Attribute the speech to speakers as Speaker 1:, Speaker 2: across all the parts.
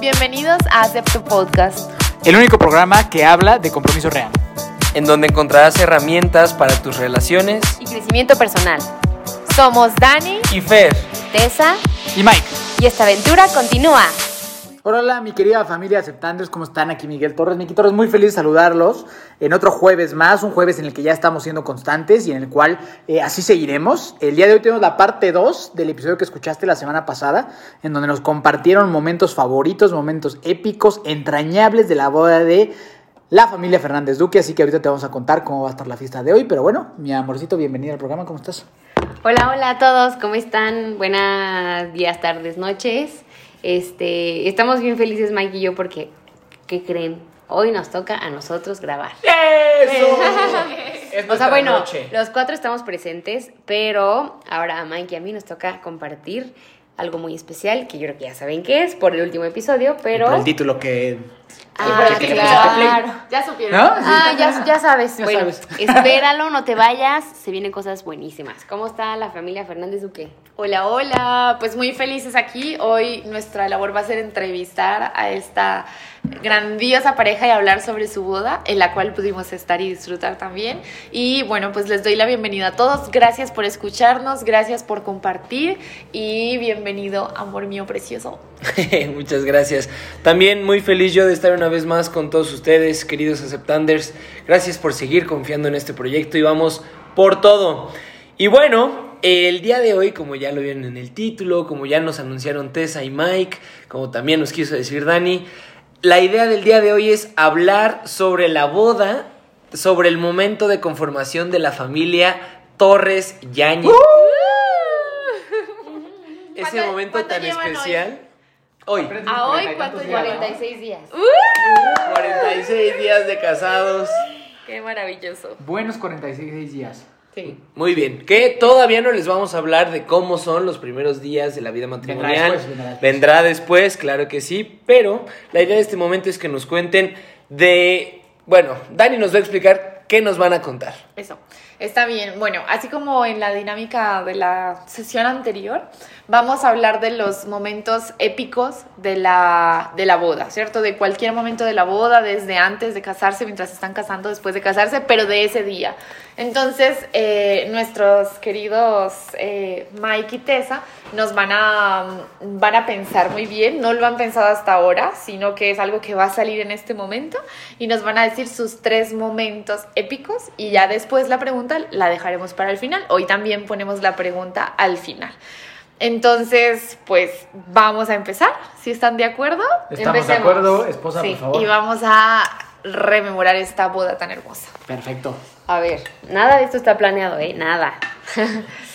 Speaker 1: Bienvenidos a Acepto Podcast.
Speaker 2: El único programa que habla de compromiso real.
Speaker 3: en donde encontrarás herramientas para tus relaciones
Speaker 1: Y crecimiento personal. Somos Dani,
Speaker 3: y Fer.
Speaker 1: Tessa
Speaker 2: Y Mike.
Speaker 1: y esta aventura continúa.
Speaker 2: Hola, mi querida familia aceptantes, ¿cómo están? Aquí Miguel Torres. Miki Torres, muy feliz de saludarlos en otro jueves más, un jueves en el que ya estamos siendo constantes y en el cual eh, así seguiremos. El día de hoy tenemos la parte 2 del episodio que escuchaste la semana pasada, en donde nos compartieron momentos favoritos, momentos épicos, entrañables de la boda de la familia Fernández Duque, así que ahorita te vamos a contar cómo va a estar la fiesta de hoy, pero bueno, mi amorcito, bienvenida al programa, ¿cómo estás?
Speaker 4: Hola, hola a todos, ¿cómo están? Buenas días, tardes, noches. Este, estamos bien felices Mike y yo porque ¿qué creen? Hoy nos toca a nosotros grabar.
Speaker 3: Es
Speaker 4: O sea, bueno,
Speaker 3: noche.
Speaker 4: los cuatro estamos presentes, pero ahora a Mike y a mí nos toca compartir algo muy especial que yo creo que ya saben qué es por el último episodio, pero
Speaker 2: Por el título que...
Speaker 4: Ah, claro.
Speaker 2: play.
Speaker 1: Ya supieron.
Speaker 2: ¿No?
Speaker 4: Ah, ya, ya sabes.
Speaker 2: Ya
Speaker 4: bueno,
Speaker 2: sabes.
Speaker 4: espéralo, no te vayas, se vienen cosas buenísimas. ¿Cómo está la familia Fernández Duque?
Speaker 1: Hola, hola. Pues muy felices aquí. Hoy nuestra labor va a ser entrevistar a esta grandiosa pareja y hablar sobre su boda, en la cual pudimos estar y disfrutar también. Y bueno, pues les doy la bienvenida a todos. Gracias por escucharnos, gracias por compartir y bienvenido, amor mío precioso.
Speaker 3: Muchas gracias. También muy feliz yo de estar una vez más con todos ustedes, queridos aceptanders. Gracias por seguir confiando en este proyecto y vamos por todo. Y bueno, el día de hoy, como ya lo vieron en el título, como ya nos anunciaron Tessa y Mike, como también nos quiso decir Dani, la idea del día de hoy es hablar sobre la boda, sobre el momento de conformación de la familia Torres Yañez. Ese
Speaker 1: ¿Cuánto-
Speaker 3: momento tan
Speaker 1: llevan hoy?
Speaker 3: especial. Hoy.
Speaker 1: A hoy, ¿cuánto llevan?
Speaker 4: 46 días.
Speaker 3: 46 días de casados.
Speaker 4: Qué maravilloso.
Speaker 2: Buenos 46 días.
Speaker 4: Sí.
Speaker 3: Muy bien. Que todavía no les vamos a hablar de cómo son los primeros días de la vida matrimonial.
Speaker 2: después, vendrá después.
Speaker 3: Vendrá después, claro que sí. Pero la idea de este momento es que nos cuenten de. Bueno, Dani nos va a explicar qué nos van a contar.
Speaker 1: Eso, está bien. Bueno, así como en la dinámica de la sesión anterior, vamos a hablar de los momentos épicos de la, de la boda, ¿cierto? De cualquier momento de la boda, desde antes de casarse, mientras están casando, después de casarse, pero de ese día. Entonces, eh, nuestros queridos eh, Mike y Tessa nos van a, van a pensar muy bien, no lo han pensado hasta ahora, sino que es algo que va a salir en este momento y nos van a decir sus tres momentos épicos y ya después la pregunta la dejaremos para el final. Hoy también ponemos la pregunta al final. Entonces, pues vamos a empezar, si están de acuerdo.
Speaker 2: ¿Estamos de
Speaker 4: Empecemos.
Speaker 2: acuerdo? Esposa,
Speaker 4: Sí,
Speaker 2: por favor.
Speaker 1: Y vamos a rememorar esta boda tan hermosa.
Speaker 2: Perfecto.
Speaker 4: A ver, nada de esto está planeado, ¿eh? Nada.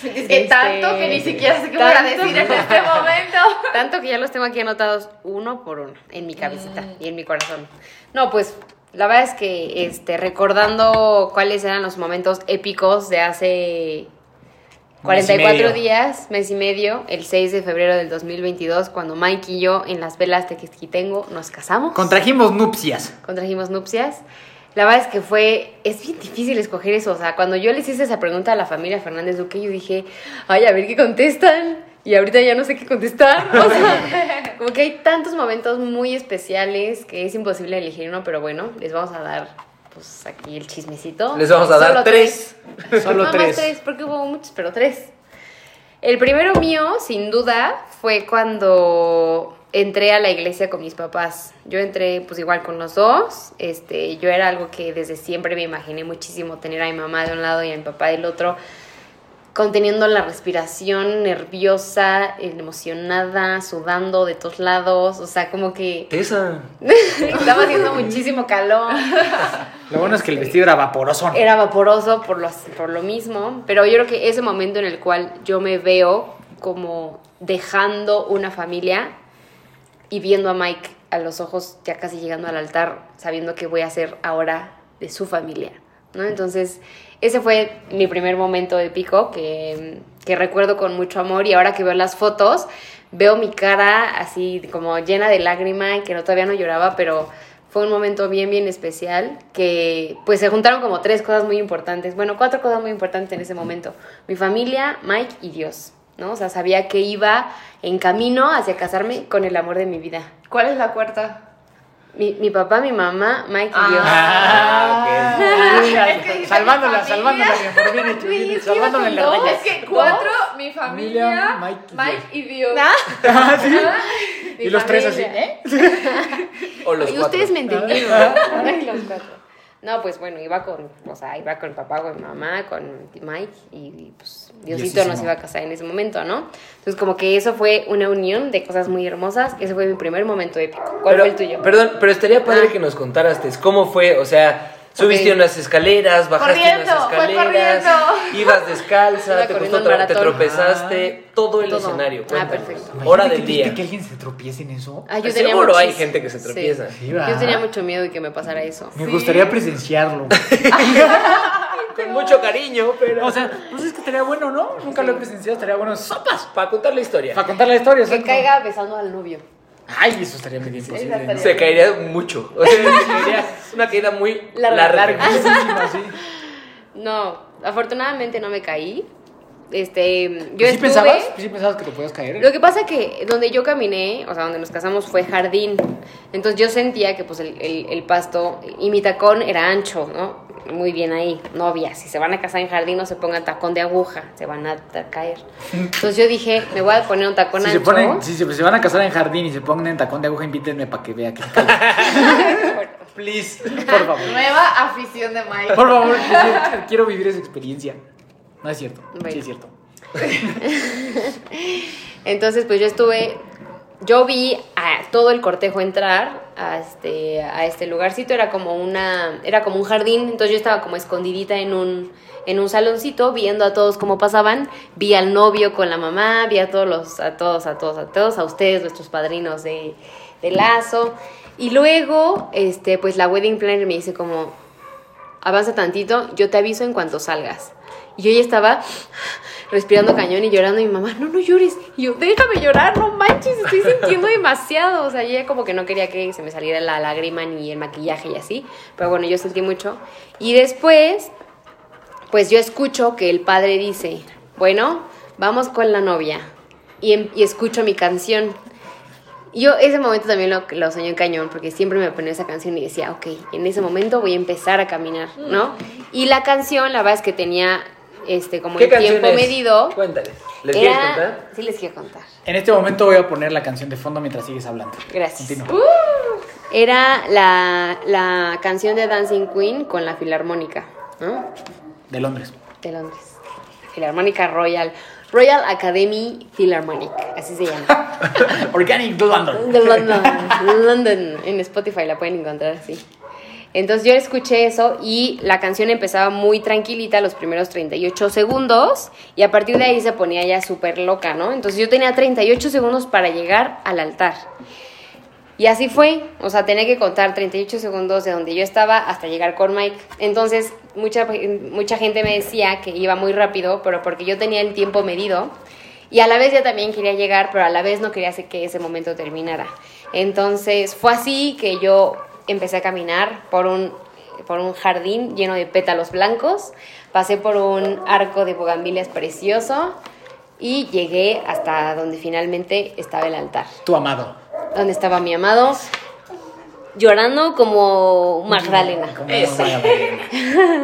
Speaker 1: Es que tanto que ni siquiera sé qué voy a decir en este momento.
Speaker 4: Tanto que ya los tengo aquí anotados uno por uno en mi cabecita
Speaker 1: Mm.
Speaker 4: y en mi corazón. No, pues la verdad es que este, recordando cuáles eran los momentos épicos de hace 44
Speaker 3: medio.
Speaker 4: días, mes y medio, el 6 de febrero del 2022, cuando Mike y yo en las velas de Tequisquitengo nos casamos.
Speaker 2: Contrajimos nupcias.
Speaker 4: contrajimos nupcias. La verdad es que fue, es bien difícil escoger eso. O sea, cuando yo les hice esa pregunta a la familia Fernández Duque, yo dije, ay, a ver qué contestan. Y ahorita ya no sé qué contestar. O sea, como que hay tantos momentos muy especiales que es imposible elegir uno, pero bueno, les vamos a dar, pues aquí el chismecito.
Speaker 3: Les vamos a dar
Speaker 4: Solo
Speaker 3: tres.
Speaker 2: Solo
Speaker 4: Nada
Speaker 2: tres.
Speaker 4: más tres, porque hubo muchos, pero tres. El primero mío, sin duda, fue cuando entré a la iglesia con mis papás. Yo entré pues igual con los dos. Este, yo era algo que desde siempre me imaginé muchísimo tener a mi mamá de un lado y a mi papá del otro conteniendo la respiración nerviosa, emocionada, sudando de todos lados, o sea, como que
Speaker 3: Tessa.
Speaker 4: estaba haciendo muchísimo calor.
Speaker 2: Lo bueno es que el vestido era vaporoso.
Speaker 4: Era vaporoso por lo, por lo mismo, pero yo creo que ese momento en el cual yo me veo como dejando una familia y viendo a Mike a los ojos ya casi llegando al altar, sabiendo que voy a ser ahora de su familia, ¿no? Entonces, ese fue mi primer momento épico que, que recuerdo con mucho amor y ahora que veo las fotos, veo mi cara así como llena de lágrima que no, todavía no lloraba, pero fue un momento bien, bien especial que pues se juntaron como tres cosas muy importantes, bueno, cuatro cosas muy importantes en ese momento. Mi familia, Mike y Dios. ¿no? O sea, sabía que iba en camino hacia casarme con el amor de mi vida.
Speaker 1: ¿Cuál es la cuarta?
Speaker 4: Mi, mi papá, mi mamá, Mike y yo.
Speaker 2: Ah,
Speaker 1: Es
Speaker 2: mira,
Speaker 1: que dijiste
Speaker 2: salvándola,
Speaker 1: familia.
Speaker 2: salvándola, bien, por bien hecho, bien hecho, salvándola en la
Speaker 1: No,
Speaker 2: raya.
Speaker 1: es que cuatro, mi familia,
Speaker 2: Mike
Speaker 1: Mike,
Speaker 2: y
Speaker 1: y Dios.
Speaker 2: Ah, ¿sí?
Speaker 1: Ajá. Mi
Speaker 2: Y los tres así,
Speaker 1: familia.
Speaker 2: ¿eh?
Speaker 3: O los
Speaker 4: Y
Speaker 3: cuatro.
Speaker 4: ustedes me entendieron. Ay, los cuatro. No, pues bueno, iba con, o sea, iba con papá, con mamá, con Mike y, y, pues Diosito
Speaker 2: Diosísimo.
Speaker 4: nos iba a casar en ese momento, ¿no? Entonces como que eso fue una unión de cosas muy hermosas. Ese fue mi primer momento épico. ¿Cuál
Speaker 3: Pero-
Speaker 4: fue el tuyo?
Speaker 3: Perdón, pero estaría padre
Speaker 4: Ah.
Speaker 3: que nos contaras, ¿cómo fue? O sea, subiste
Speaker 4: Ok.
Speaker 3: unas escaleras, bajaste
Speaker 1: Corriendo,
Speaker 3: unas escaleras, ibas descalza, te, costó te tropezaste, todo el
Speaker 4: Todo.
Speaker 3: escenario.
Speaker 4: Ah,
Speaker 3: cuéntanos.
Speaker 4: perfecto.
Speaker 3: Hora del día.
Speaker 2: que alguien se tropiece en eso.
Speaker 4: Ah, yo
Speaker 3: Seguro
Speaker 4: tenía
Speaker 3: hay
Speaker 4: muchis-
Speaker 3: gente que se
Speaker 4: sí.
Speaker 3: tropieza.
Speaker 2: Sí, va.
Speaker 4: Yo tenía mucho miedo de que me pasara eso.
Speaker 2: Me
Speaker 1: Sí.
Speaker 2: gustaría presenciarlo.
Speaker 3: Con mucho cariño, pero...
Speaker 2: o sea, pues es que estaría bueno, ¿no? Nunca lo he presenciado, estaría bueno. ¡Sopas!
Speaker 3: para contar la historia.
Speaker 2: Para contar la historia,
Speaker 4: Que
Speaker 2: exacto.
Speaker 4: caiga besando al novio.
Speaker 2: Ay, eso estaría medio imposible.
Speaker 3: Se caería mucho. O sea, se caería una caída muy
Speaker 4: Larga.
Speaker 3: larga.
Speaker 2: Larguísima, sí.
Speaker 4: No, afortunadamente no me caí. Este, yo
Speaker 2: ¿Sí
Speaker 4: estuve...
Speaker 2: pensabas? ¿Sí pensabas que te podías caer?
Speaker 4: Lo que pasa que donde yo caminé, o sea, donde nos casamos fue jardín. Entonces yo sentía que pues el, el- el pasto y mi tacón era ancho, ¿no? Muy bien ahí, novia. Si se van a casar en jardín no se pongan tacón de aguja, se van a caer. Entonces yo dije, me voy a poner un tacón
Speaker 2: Si
Speaker 4: ancho.
Speaker 2: se, ponen, si se, se van a casar en jardín y se ponen en tacón de aguja, invítenme para que vea que.
Speaker 3: Please.
Speaker 2: Por favor.
Speaker 1: Nueva afición de Mike.
Speaker 2: Por favor, quiero, quiero vivir esa experiencia. No es cierto.
Speaker 4: Bueno.
Speaker 2: Sí es cierto.
Speaker 4: Entonces, pues yo estuve, yo vi a todo el cortejo entrar a este, a este lugarcito, era como una, era como un jardín, entonces yo estaba como escondidita en un, en un saloncito viendo a todos cómo pasaban, vi al novio con la mamá, vi a todos los, a todos, a todos, a todos, a ustedes, nuestros padrinos de, de lazo, y luego, este, pues la wedding planner me dice como, avanza tantito, yo te aviso en cuanto salgas. Y yo ya estaba respirando cañón y llorando y mi mamá, no, no llores. Y yo, déjame llorar, no manches, estoy sintiendo demasiado. O sea, ella como que no quería que se me saliera la lágrima ni el maquillaje y así. Pero bueno, yo sentí mucho. Y después, pues yo escucho que el padre dice, bueno, vamos con la novia. Y, em- y escucho mi canción. Yo ese momento también lo, lo soñé en cañón, porque siempre me ponía esa canción y decía, ok, en ese momento voy a empezar a caminar, ¿no? Y la canción, la verdad es que tenía este como
Speaker 3: ¿Qué
Speaker 4: el tiempo
Speaker 3: es?
Speaker 4: medido.
Speaker 3: Cuéntales. ¿Les
Speaker 4: Era-
Speaker 3: quieres contar?
Speaker 4: Sí, les quiero contar.
Speaker 2: En este momento voy a poner la canción de fondo mientras sigues hablando.
Speaker 4: Gracias.
Speaker 2: Continúa.
Speaker 4: Era la, la canción de Dancing Queen con la Filarmónica, ¿no?
Speaker 2: De Londres.
Speaker 4: De Londres. Filarmónica Royal. Royal Academy Philharmonic, así se llama.
Speaker 2: Organic de London.
Speaker 4: De London, London. En Spotify la pueden encontrar así. Entonces yo escuché eso y la canción empezaba muy tranquilita los primeros 38 segundos y a partir de ahí se ponía ya súper loca, ¿no? Entonces yo tenía 38 segundos para llegar al altar. Y así fue, o sea, tenía que contar 38 segundos de donde yo estaba hasta llegar con Mike. Entonces, mucha, mucha gente me decía que iba muy rápido, pero porque yo tenía el tiempo medido. Y a la vez yo también quería llegar, pero a la vez no quería que ese momento terminara. Entonces, fue así que yo empecé a caminar por un, por un jardín lleno de pétalos blancos. Pasé por un arco de bugambilias precioso y llegué hasta donde finalmente estaba el altar
Speaker 2: Tu amado.
Speaker 4: donde estaba mi amado, llorando como Magdalena.
Speaker 2: Como Magdalena.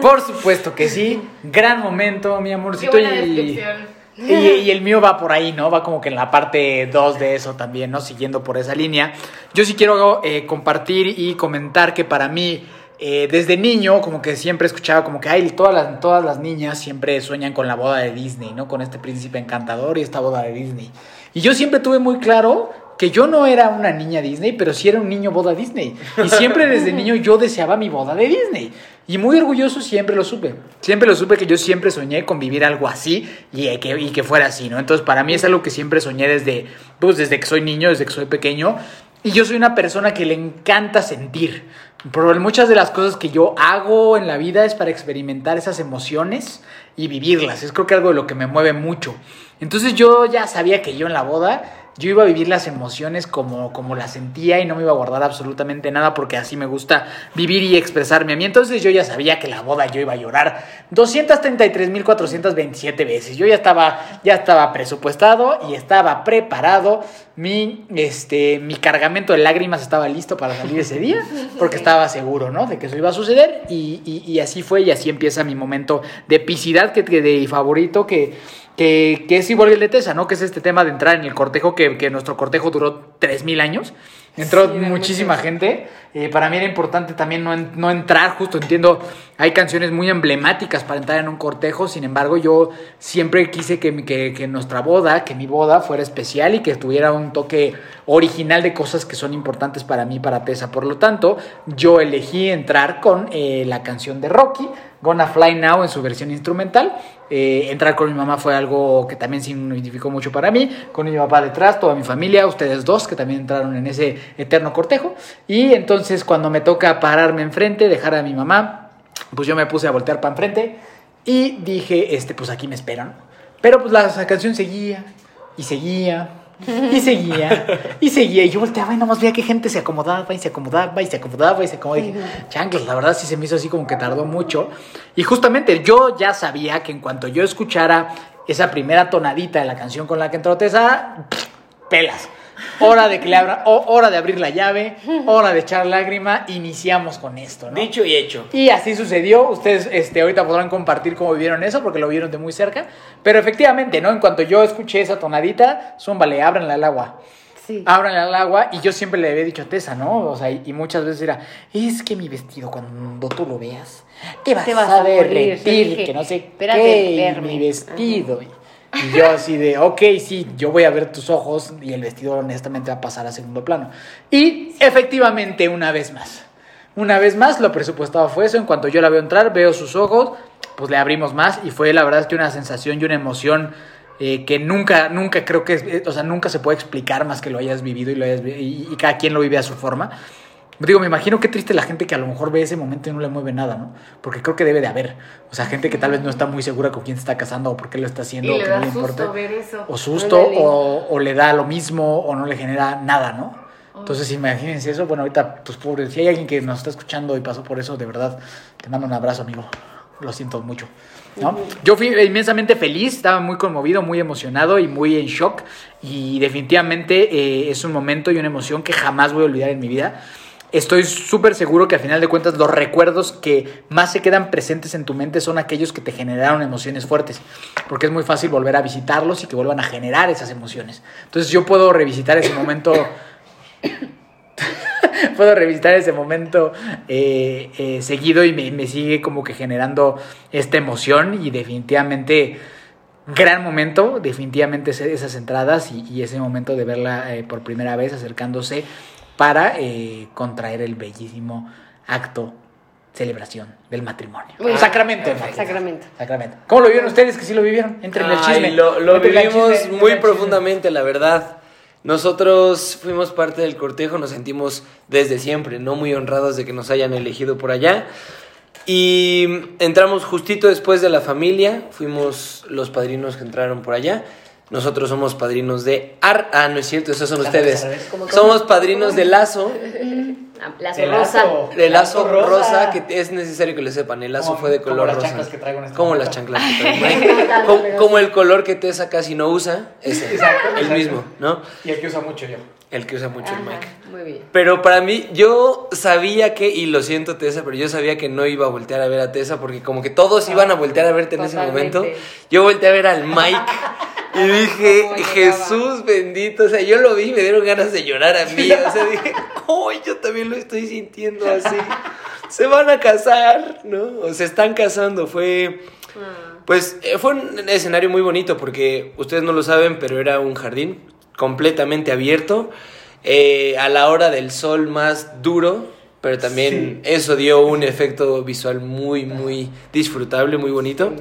Speaker 2: Por supuesto que sí. Gran momento, mi
Speaker 1: Qué
Speaker 2: amorcito.
Speaker 1: buena
Speaker 2: y,
Speaker 1: descripción.
Speaker 2: Y, y el mío va por ahí, ¿no? Va como que en la parte 2 de eso también, ¿no? Siguiendo por esa línea. Yo sí quiero eh, compartir y comentar que para mí, eh, desde niño, como que siempre escuchaba como que, ay, todas las, todas las niñas siempre sueñan con la boda de Disney, ¿no? Con este príncipe encantador y esta boda de Disney. Y yo siempre tuve muy claro que yo no era una niña Disney, pero sí era un niño boda Disney. Y siempre desde niño yo deseaba mi boda de Disney. Y muy orgulloso siempre lo supe. Siempre lo supe que yo siempre soñé con vivir algo así y que, y que fuera así, ¿no? Entonces para mí es algo que siempre soñé desde, pues, desde que soy niño, desde que soy pequeño. Y yo soy una persona que le encanta sentir. Pero muchas de las cosas que yo hago en la vida es para experimentar esas emociones y vivirlas. Es creo que algo de lo que me mueve mucho. Entonces yo ya sabía que yo en la boda yo iba a vivir las emociones como, como las sentía y no me iba a guardar absolutamente nada porque así me gusta vivir y expresarme a mí. Entonces yo ya sabía que la boda yo iba a llorar 233.427 veces. Yo ya estaba, ya estaba presupuestado y estaba preparado. Mi, este, mi cargamento de lágrimas estaba listo para salir ese día porque estaba seguro, ¿no? De que eso iba a suceder y, y- y así fue y así empieza mi momento de epicidad que, que de favorito que que, que es igual que el de Tessa, ¿no? Que es este tema de entrar en el cortejo, que, que nuestro cortejo duró 3.000 años. Entró
Speaker 4: Sí,
Speaker 2: muchísima gente. Eh, para mí era importante también no, no entrar, justo entiendo, hay canciones muy emblemáticas para entrar en un cortejo, sin embargo yo siempre quise que, nuestra boda, que mi boda fuera especial y que tuviera un toque original de cosas que son importantes para mí, para Tessa. Por lo tanto, yo elegí entrar con eh, la canción de Rocky, Gonna Fly Now en su versión instrumental. Eh, entrar con mi mamá fue algo que también significó mucho para mí, con mi papá detrás, toda mi familia, ustedes dos que también entraron en ese eterno cortejo. Y entonces cuando me toca pararme enfrente, dejar a mi mamá, pues yo me puse a voltear para enfrente y dije, este, pues aquí me esperan. Pero pues la canción seguía y seguía y seguía y seguía y yo volteaba y nomás veía que gente se acomodaba y se acomodaba y se acomodaba y se acomodaba y dije, chanclas, la verdad sí se me hizo así como que tardó mucho y justamente yo ya sabía que en cuanto yo escuchara esa primera tonadita de la canción con la que entró Tessa, pelas. Hora de que le abra, o- hora de abrir la llave, hora de echar lágrima, iniciamos con esto, ¿no?
Speaker 3: Dicho y hecho.
Speaker 2: Y así sucedió. Ustedes este, ahorita podrán compartir cómo vivieron eso, porque lo vieron de muy cerca. Pero efectivamente, ¿no? En cuanto yo escuché esa tonadita, zúmbale, ábranle al agua.
Speaker 4: Sí.
Speaker 2: Ábranle al agua. Y yo siempre le había dicho a Tessa, ¿no? O sea, y, y muchas veces era, es que mi vestido, cuando tú lo veas, te vas,
Speaker 4: Te vas
Speaker 2: a
Speaker 4: a morir". Yo
Speaker 2: derretir,
Speaker 4: dije,
Speaker 2: que no sé
Speaker 4: "Espérate,
Speaker 2: qué, y
Speaker 4: verme".
Speaker 2: mi vestido. Y, y yo así de, ok, sí, yo voy a ver tus ojos y el vestido honestamente va a pasar a segundo plano. Y efectivamente, una vez más. Una vez más, lo presupuestado fue eso. En cuanto yo la veo entrar, veo sus ojos, pues le abrimos más. Y fue la verdad es que una sensación y una emoción eh, que nunca, nunca creo que, eh, o sea, nunca se puede explicar más que lo hayas vivido y, lo hayas, y, y cada quien lo vive a su forma. Digo, me imagino qué triste la gente que a lo mejor ve ese momento y no le mueve nada, ¿no? Porque creo que debe de haber. O sea, gente que tal vez no está muy segura con quién se está casando o por qué lo está haciendo.
Speaker 1: Y
Speaker 2: o que
Speaker 1: da
Speaker 2: no le
Speaker 1: susto
Speaker 2: importa
Speaker 1: ver eso.
Speaker 2: o susto o le da lo mismo o no le genera nada, ¿no? Entonces imagínense eso. Bueno, ahorita, pues pobre, si hay alguien que nos está escuchando y pasó por eso, de verdad, te mando un abrazo, amigo. Lo siento mucho. ¿no? Yo fui inmensamente feliz, estaba muy conmovido, muy emocionado y muy en shock. Y definitivamente eh, es un momento y una emoción que jamás voy a olvidar en mi vida. Estoy súper seguro que a final de cuentas los recuerdos que más se quedan presentes en tu mente son aquellos que te generaron emociones fuertes, porque es muy fácil volver a visitarlos y que vuelvan a generar esas emociones. Entonces yo puedo revisitar ese momento, puedo revisitar ese momento eh, eh, seguido y me, sigue como que generando esta emoción y definitivamente gran momento, definitivamente esas entradas y, y ese momento de verla eh, por primera vez acercándose para eh, contraer el bellísimo acto, celebración del matrimonio.
Speaker 4: Bien.
Speaker 2: Sacramento. matrimonio.
Speaker 4: Sacramento.
Speaker 2: Sacramento. ¿Cómo lo vieron ustedes que sí lo vivieron? Entre en el chisme.
Speaker 3: lo vivimos
Speaker 2: chisme,
Speaker 3: muy profundamente, la verdad. Nosotros fuimos parte del cortejo, nos sentimos desde siempre, no muy honrados de que nos hayan elegido por allá. Y entramos justito después de la familia, fuimos los padrinos que entraron por allá. Nosotros somos padrinos de Ar. Ah, no es cierto, esos son ustedes.
Speaker 4: ¿Cómo, cómo?
Speaker 3: Somos padrinos de Lazo,
Speaker 4: Ah, Lazo
Speaker 2: De
Speaker 4: rosa.
Speaker 2: lazo.
Speaker 3: de Lazo
Speaker 2: Lazo rosa.
Speaker 3: rosa, que es necesario que lo sepan. El lazo
Speaker 2: Como-
Speaker 3: fue de
Speaker 2: como
Speaker 3: color
Speaker 2: las
Speaker 3: rosa.
Speaker 2: chanclas que traigo en este
Speaker 3: Como
Speaker 2: momento.
Speaker 3: las chanclas que traigo. Mike. como, como el color que Tessa casi no usa, ese.
Speaker 2: Exacto,
Speaker 3: el
Speaker 2: exacto.
Speaker 3: mismo, ¿no?
Speaker 2: Y el que usa mucho yo.
Speaker 3: El que usa mucho el Mike.
Speaker 4: Muy bien.
Speaker 3: Pero para mí, yo sabía que, y lo siento Tessa, pero yo sabía que no iba a voltear a ver a Tessa porque como que todos iban a voltear a verte en ese momento. Yo volteé a ver al Mike y dije. Jesús bendito, o sea, yo lo vi y me dieron ganas de llorar a mí. O sea, dije, ¡ay, yo también lo estoy sintiendo así! Se van a casar, ¿no? O se están casando, fue...
Speaker 4: Ah.
Speaker 3: Pues eh, fue un escenario muy bonito porque ustedes no lo saben, pero era un jardín completamente abierto eh, a la hora del sol más duro, pero también eso dio un efecto visual muy, muy disfrutable, muy bonito.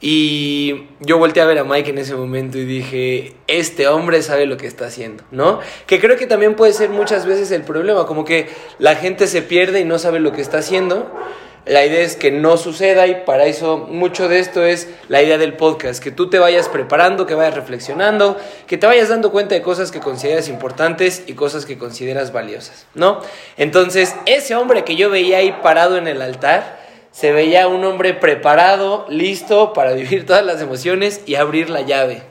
Speaker 3: Y yo volteé a ver a Mike en ese momento y dije, este hombre sabe lo que está haciendo, ¿no? Que creo que también puede ser muchas veces el problema, como que la gente se pierde y no sabe lo que está haciendo. La idea es que no suceda y para eso mucho de esto es la idea del podcast, que tú te vayas preparando, que vayas reflexionando, que te vayas dando cuenta de cosas que consideras importantes y cosas que consideras valiosas, ¿no? Entonces, ese hombre que yo veía ahí parado en el altar, se veía un hombre preparado, listo para vivir todas las emociones y abrir la llave.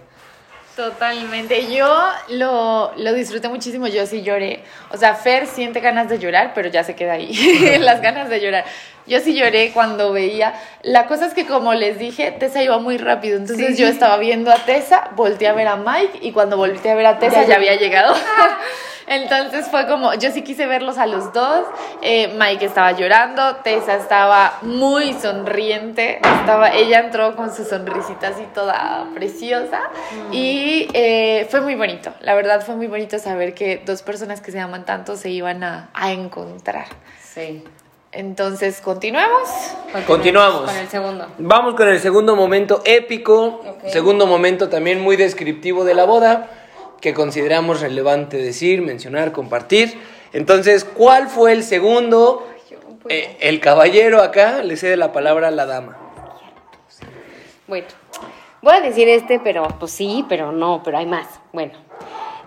Speaker 1: Totalmente. Yo lo, lo disfruté muchísimo, yo sí lloré. O sea, Fer siente ganas de llorar, pero ya se queda ahí, las ganas de llorar. Yo sí lloré cuando veía. La cosa es que como les dije, Tessa iba muy rápido. Entonces yo estaba viendo a Tessa, volteé a ver a Mike y cuando volteé a ver a Tessa ya había llegado. Entonces fue como, yo sí quise verlos a los dos. Eh, Mike estaba llorando, Tessa estaba muy sonriente. Estaba, ella entró con su sonrisita así toda preciosa. Y eh, fue muy bonito. La verdad fue muy bonito saber que dos personas que se aman tanto se iban a, a encontrar.
Speaker 4: Sí.
Speaker 1: Entonces, ¿continuemos?
Speaker 3: Continuamos.
Speaker 4: Con el segundo.
Speaker 3: Vamos con el segundo momento épico, segundo momento también muy descriptivo de la boda, que consideramos relevante decir, mencionar, compartir. Entonces, ¿cuál fue el segundo? Eh, el caballero acá le cede la palabra a la dama.
Speaker 4: Bueno, voy a decir este, pero pues sí, pero no, pero hay más. Bueno,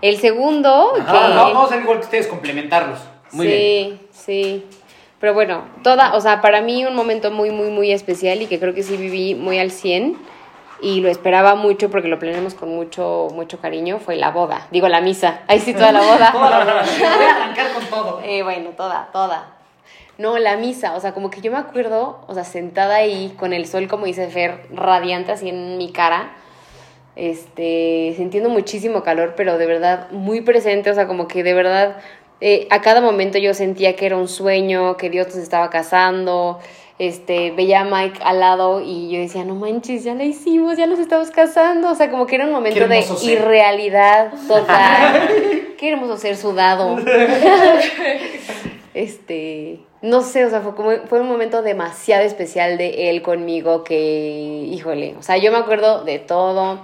Speaker 4: el segundo. que-
Speaker 2: no, vamos a ser igual que ustedes, complementarlos. Muy
Speaker 4: sí,
Speaker 2: bien.
Speaker 4: sí. Pero bueno, toda, o sea, para mí un momento muy, muy, muy especial y que creo que sí viví muy al 100 y lo esperaba mucho porque lo planeamos con mucho, mucho cariño, fue la boda. Digo, la misa. Ahí sí, toda la boda.
Speaker 2: Toda la verdad. Voy a arrancar con todo.
Speaker 4: Eh, bueno, toda, toda. No, la misa, o sea, como que yo me acuerdo, o sea, sentada ahí con el sol, como dice Fer, radiante así en mi cara, este, sintiendo muchísimo calor, pero de verdad muy presente, o sea, como que de verdad eh, a cada momento yo sentía que era un sueño, que Dios nos estaba casando, este, veía a Mike al lado y yo decía, no manches, ya la hicimos, ya nos estamos casando, o sea, como que era un momento de
Speaker 2: ser.
Speaker 4: irrealidad total. Qué hermoso ser sudado. este, no sé, o sea, fue, como, fue un momento demasiado especial de él conmigo que, híjole, o sea, yo me acuerdo de todo,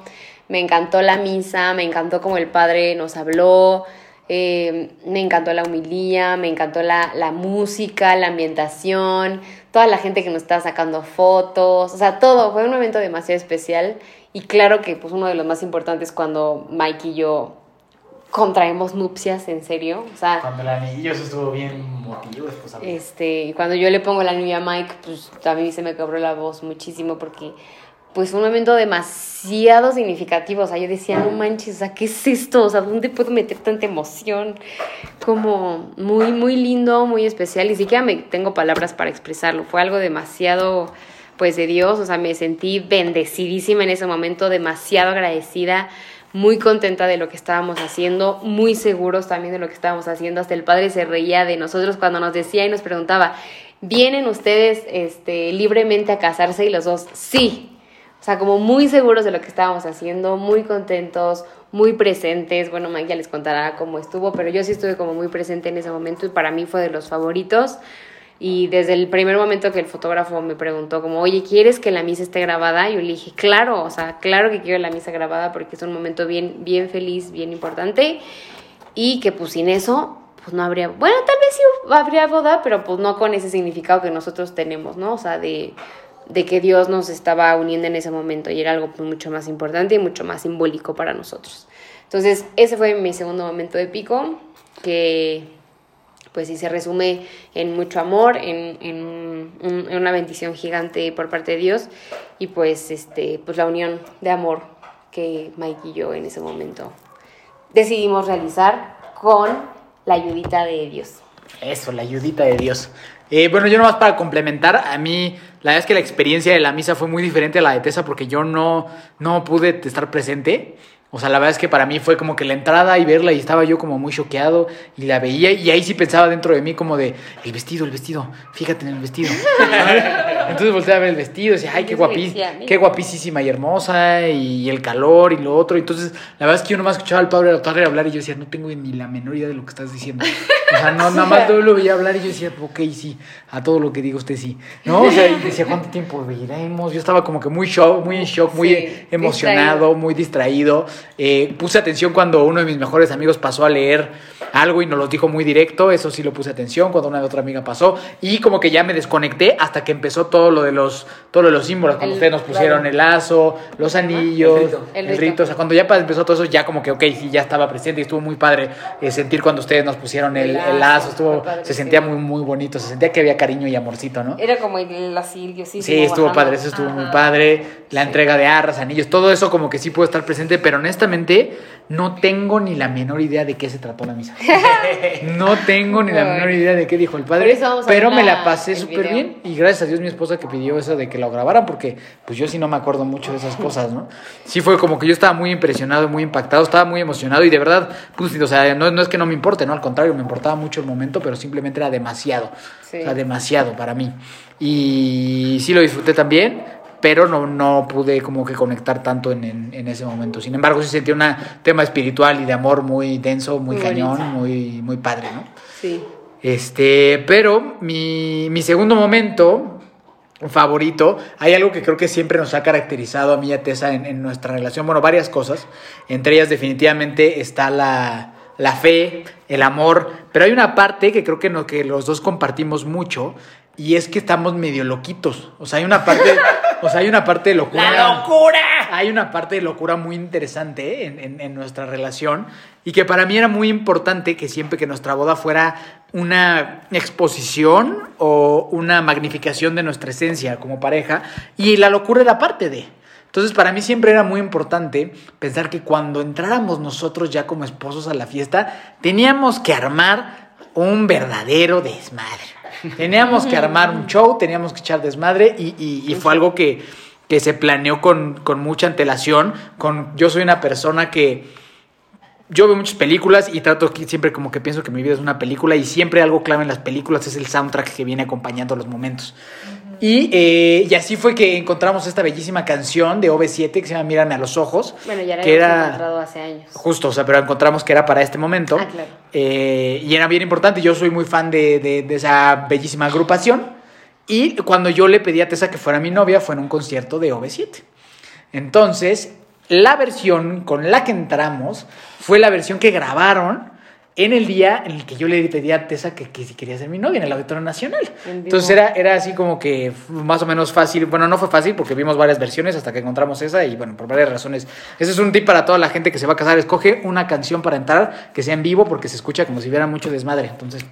Speaker 4: me encantó la misa, me encantó como el padre nos habló, eh, me encantó la humilía, me encantó la, la música, la ambientación, toda la gente que nos estaba sacando fotos, o sea, todo, fue un momento demasiado especial y claro que pues uno de los más importantes cuando Mike y yo contraemos nupcias, en serio, o sea,
Speaker 2: Cuando el anillo eso estuvo bien motivo después.
Speaker 4: este, cuando yo le pongo la anillo a Mike, pues a mí se me quebró la voz muchísimo porque pues un momento demasiado significativo, o sea, yo decía, no manches, sea, ¿qué es esto? O sea, ¿dónde puedo meter tanta emoción? Como muy, muy lindo, muy especial, y siquiera me tengo palabras para expresarlo, fue algo demasiado, pues, de Dios, o sea, me sentí bendecidísima en ese momento, demasiado agradecida, muy contenta de lo que estábamos haciendo, muy seguros también de lo que estábamos haciendo. Hasta el padre se reía de nosotros cuando nos decía y nos preguntaba, ¿vienen ustedes este, libremente a casarse? Y los dos, sí. O sea, como muy seguros de lo que estábamos haciendo, muy contentos, muy presentes. Bueno, Mike ya les contará cómo estuvo, pero yo sí estuve como muy presente en ese momento y para mí fue de los favoritos. Y desde el primer momento que el fotógrafo me preguntó como, oye, ¿quieres que la misa esté grabada? Yo le dije, claro, o sea, claro que quiero la misa grabada porque es un momento bien, bien feliz, bien importante. Y que pues sin eso, pues no habría, bueno, tal vez sí habría boda, pero pues no con ese significado que nosotros tenemos, ¿no? O sea, de, de que Dios nos estaba uniendo en ese momento y era algo pues, mucho más importante y mucho más simbólico para nosotros. Entonces, ese fue mi segundo momento épico, que pues sí se resume en mucho amor, en, en una bendición gigante por parte de Dios y pues este pues la unión de amor que Mike y yo en ese momento decidimos realizar con la ayudita de Dios.
Speaker 2: Eso, la ayudita de Dios. Eh, bueno, yo nomás para complementar, a mí la verdad es que la experiencia de la misa fue muy diferente a la de Tessa porque yo no, no pude estar presente. O sea, la verdad es que para mí fue como que la entrada y verla y estaba yo como muy choqueado y la veía y ahí sí pensaba dentro de mí como de el vestido, el vestido, fíjate en el vestido. Entonces volteé a ver el vestido y decía, ay, qué, qué guapísima y hermosa, y el calor y lo otro. Entonces, la verdad es que yo nomás escuchaba al padre, al padre hablar y yo decía, no tengo ni la menor idea de lo que estás diciendo. O sea, no, nada más lo veía hablar y yo decía, ok, sí, a todo lo que diga usted sí. ¿No? O sea, y decía, ¿cuánto tiempo viviremos? Yo estaba como que muy shock, muy en shock, muy
Speaker 4: Sí,
Speaker 2: emocionado,
Speaker 4: distraído.
Speaker 2: muy distraído. Eh, puse atención cuando uno de mis mejores amigos pasó a leer algo y nos lo dijo muy directo, eso sí lo puse atención cuando una otra amiga pasó y como que ya me desconecté hasta que empezó todo lo de los todo lo de los símbolos, cuando
Speaker 4: El-
Speaker 2: ustedes nos pusieron
Speaker 4: claro.
Speaker 2: el lazo, los anillos,
Speaker 3: El rito.
Speaker 2: el
Speaker 4: El
Speaker 2: rito.
Speaker 4: rito.
Speaker 2: o sea, cuando ya empezó todo eso ya como que ok, sí ya estaba presente y estuvo muy padre eh, sentir cuando ustedes nos pusieron el,
Speaker 4: El
Speaker 2: el
Speaker 4: lazo,
Speaker 2: lazo, estuvo
Speaker 4: padre,
Speaker 2: se
Speaker 4: sí.
Speaker 2: sentía muy muy bonito, se sentía que había cariño y amorcito, ¿no?
Speaker 4: Era como el asirio, sí.
Speaker 2: Sí, estuvo padre, eso estuvo muy padre. La entrega de arras, anillos, todo eso como que sí pudo estar presente, pero honestamente no tengo ni la menor idea de qué se trató la misa. no tengo ni la menor idea de qué dijo el padre, pero me
Speaker 4: la-
Speaker 2: pasé súper bien y gracias a Dios mi esposa que pidió eso de que lo grabaran porque pues yo sí no me acuerdo mucho de esas cosas, ¿no? Sí fue como que yo estaba muy impresionado, muy impactado, estaba muy emocionado y de verdad, pues, o sea, no, no es que no me importe, ¿no? Al contrario, me importaba mucho el momento, pero simplemente era demasiado.
Speaker 4: Sí.
Speaker 2: O sea, demasiado para mí. Y sí lo disfruté también, pero no, no pude como que conectar tanto en, en- en ese momento. Sin embargo, sí sentí un tema espiritual y de amor muy denso, muy,
Speaker 4: Muy
Speaker 2: cañón, muy, muy padre, ¿no?
Speaker 4: Sí.
Speaker 2: Este, pero mi, mi segundo momento favorito, hay algo que creo que siempre nos ha caracterizado a mí y a Tessa en, en nuestra relación, bueno, varias cosas, entre ellas definitivamente está la, la fe, el amor, pero hay una parte que creo que, no, que los dos compartimos mucho y es que estamos medio loquitos, o sea, hay una parte, o sea, hay una parte de locura.
Speaker 3: ¡La locura!
Speaker 2: Hay una parte de locura muy interesante ¿eh? en, en- en nuestra relación y que para mí era muy importante que siempre que nuestra boda fuera una exposición o una magnificación de nuestra esencia como pareja y la locura era parte de. Entonces para mí siempre era muy importante pensar que cuando entráramos nosotros ya como esposos a la fiesta teníamos que armar un verdadero desmadre. Teníamos que armar un show, teníamos que echar desmadre y, y- y fue algo que, que se planeó con, con mucha antelación. Con, yo soy una persona que yo veo muchas películas y trato siempre como que pienso que mi vida es una película y siempre algo clave en las películas es el soundtrack que viene acompañando los momentos. Y, eh, y así fue que encontramos esta bellísima canción de OV7 que se llama Mírame a los ojos.
Speaker 4: Bueno, ya la
Speaker 2: que era
Speaker 4: encontrado hace años.
Speaker 2: Justo, o sea, pero encontramos que era para este momento.
Speaker 4: Ah, claro.
Speaker 2: Eh, y era bien importante. Yo soy muy fan de, de- de esa bellísima agrupación. Y cuando yo le pedí a Tessa que fuera mi novia, fue en un concierto de OV7. Entonces, la versión con la que entramos fue la versión que grabaron en el día en el que yo le pedí a Tessa que, que si quería ser mi novia en el Auditorio Nacional. Entonces era, era así como que más o menos fácil. Bueno, no fue fácil porque vimos varias versiones hasta que encontramos esa y bueno, por varias razones. Ese es un tip para toda la gente que se va a casar. Escoge una canción para entrar que sea en vivo porque se escucha como si hubiera mucho desmadre. Entonces,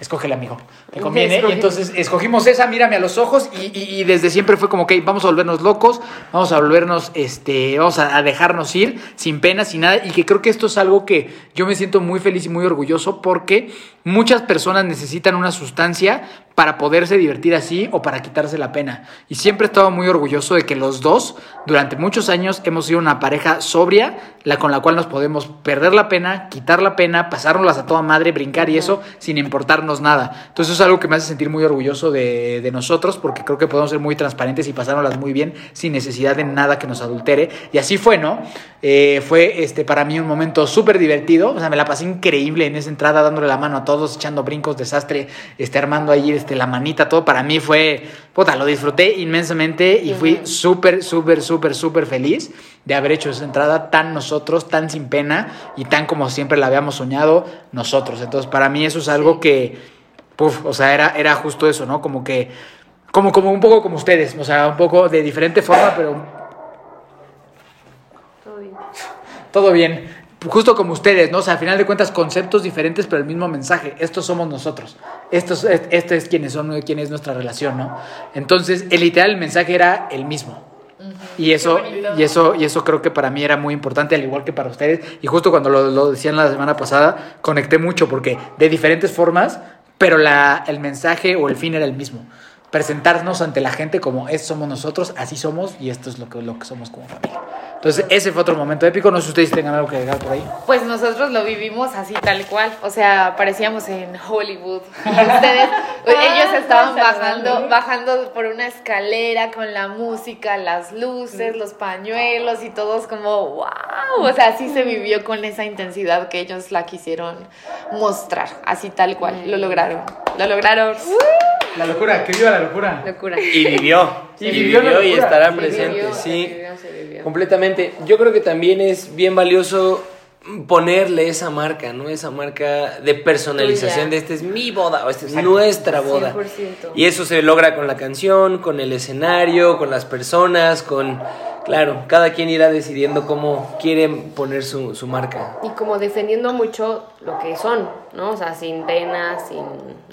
Speaker 2: escógela, amigo. Te conviene. Y entonces escogimos esa, mírame a los ojos y, y- y desde siempre fue como que vamos a volvernos locos, vamos a volvernos, este, vamos a, a dejarnos ir sin pena, sin nada. Y que creo que esto es algo que yo me siento muy feliz y muy orgulloso porque muchas personas necesitan una sustancia para poderse divertir así o para quitarse la pena. Y siempre he estado muy orgulloso de que los dos, durante muchos años, hemos sido una pareja sobria, la con la cual nos podemos perder la pena, quitar la pena, pasárnoslas a toda madre, brincar y eso, sin importarnos nada. Entonces eso es algo que me hace sentir muy orgulloso de, de nosotros, porque creo que podemos ser muy transparentes y pasárnoslas muy bien, sin necesidad de nada que nos adultere. Y así fue, ¿no? Eh, fue este, para mí un momento súper divertido, o sea, me la pasé increíble en esa entrada, dándole la mano a todos, echando brincos, desastre, este, armando ahí este, la manita, todo. Para mí fue, puta, lo disfruté inmensamente y fui súper, súper, súper, súper feliz de haber hecho esa entrada tan nosotros, tan sin pena y tan como siempre la habíamos soñado nosotros. Entonces, para mí eso es algo que, puf, o sea, era, era justo eso, ¿no? Como que, como, como un poco como ustedes, o sea, un poco de diferente forma, pero
Speaker 4: Todo bien.
Speaker 2: Justo como ustedes, ¿no? O sea, al final de cuentas, conceptos diferentes, pero el mismo mensaje. Estos somos nosotros. Estos, es- esto es quienes son, quién es nuestra relación, ¿no? Entonces, el literal, el mensaje era el mismo. Y eso, y eso, y eso creo que para mí era muy importante, al igual que para ustedes. Y justo cuando lo, lo decían la semana pasada, conecté mucho, porque de diferentes formas, pero la, el mensaje o el fin era el mismo. Presentarnos ante la gente como es somos nosotros, así somos, y esto es lo que, lo que somos como familia. Entonces, ese fue otro momento épico. No sé si ustedes tengan algo que agregar por ahí.
Speaker 1: Pues nosotros lo vivimos así tal cual, o sea, parecíamos en Hollywood. Ustedes, ellos estaban bajando, bajando por una escalera con la música, las luces, los pañuelos y todos como wow, o sea, así se vivió con esa intensidad que ellos la quisieron mostrar, así tal cual, lo lograron, lo lograron.
Speaker 2: La locura, que viva la locura.
Speaker 4: Locura.
Speaker 3: Y vivió.
Speaker 2: Y
Speaker 3: y
Speaker 2: vivió
Speaker 3: y estará presente,
Speaker 4: vivió,
Speaker 3: sí.
Speaker 4: se vivió, se vivió.
Speaker 3: Completamente. Yo creo que también es bien valioso ponerle esa marca, ¿no? Esa marca de personalización de esta es mi boda o esta es nuestra boda.
Speaker 4: 100%.
Speaker 3: Y eso se logra con la canción, con el escenario, con las personas, con... Claro, cada quien irá decidiendo cómo quieren poner su, su marca.
Speaker 4: Y como defendiendo mucho lo que son, ¿no? O sea, sin penas, sin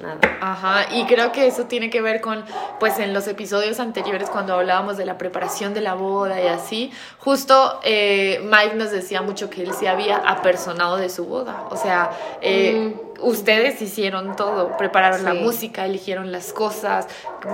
Speaker 4: nada.
Speaker 1: Ajá, y creo que eso tiene que ver con, pues en los episodios anteriores cuando hablábamos de la preparación de la boda y así, justo eh, Mike nos decía mucho que él se había apersonado de su boda, o sea, eh, ustedes hicieron todo, prepararon la música, eligieron las cosas,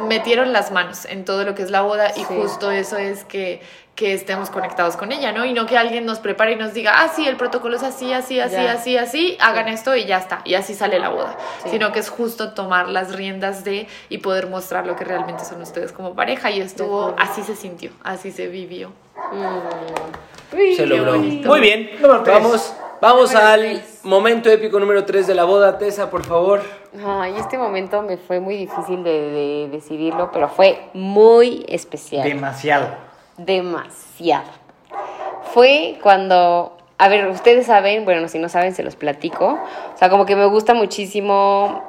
Speaker 1: metieron las manos en todo lo que es la boda y justo eso es que que estemos conectados con ella, ¿no? Y no que alguien nos prepare y nos diga, ah, sí, el protocolo es así, así, así,
Speaker 4: Ya.
Speaker 1: así, así, hagan esto y ya está, y así sale la boda. Sino que es justo tomar las riendas de y poder mostrar lo que realmente son ustedes como pareja y estuvo, así se sintió, así se vivió.
Speaker 4: Mm.
Speaker 1: Uy,
Speaker 3: Se logró. Muy bien.
Speaker 2: Número.
Speaker 3: Vamos, vamos
Speaker 4: Número
Speaker 3: al
Speaker 4: tres.
Speaker 3: momento épico número 3 de la boda. Tessa, por favor.
Speaker 4: Ay, este momento me fue muy difícil de, de decidirlo, pero fue muy especial.
Speaker 2: Demasiado.
Speaker 4: demasiado. Fue cuando, a ver, ustedes saben, bueno, si no saben, se los platico. O sea, como que me gusta muchísimo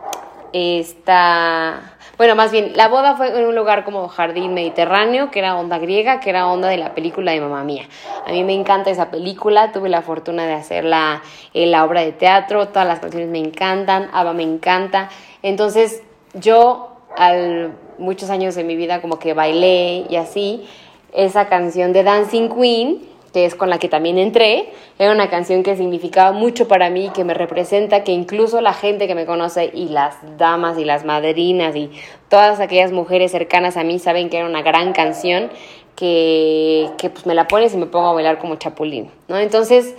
Speaker 4: esta... Bueno, más bien, la boda fue en un lugar como jardín mediterráneo, que era onda griega, que era onda de la película de Mamá Mía. A mí me encanta esa película, tuve la fortuna de hacerla en la obra de teatro, todas las canciones me encantan, Ava me encanta. Entonces, yo, al muchos años de mi vida, como que bailé y así, esa canción de Dancing Queen, que es con la que también entré, era una canción que significaba mucho para mí, que me representa, que incluso la gente que me conoce y las damas y las madrinas y todas aquellas mujeres cercanas a mí saben que era una gran canción que, que pues me la pones y me pongo a bailar como chapulín, ¿no? Entonces,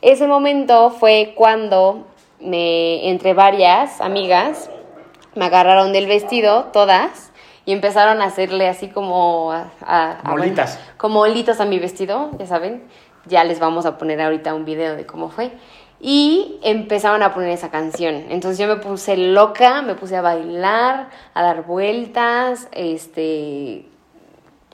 Speaker 4: ese momento fue cuando me, entre varias amigas, me agarraron del vestido, todas, y empezaron a hacerle así como... A, a- a-
Speaker 2: Bolitas.
Speaker 4: como olitas a mi vestido, ya saben. Ya les vamos a poner ahorita un video de cómo fue. Y empezaron a poner esa canción. Entonces yo me puse loca, me puse a bailar, a dar vueltas, este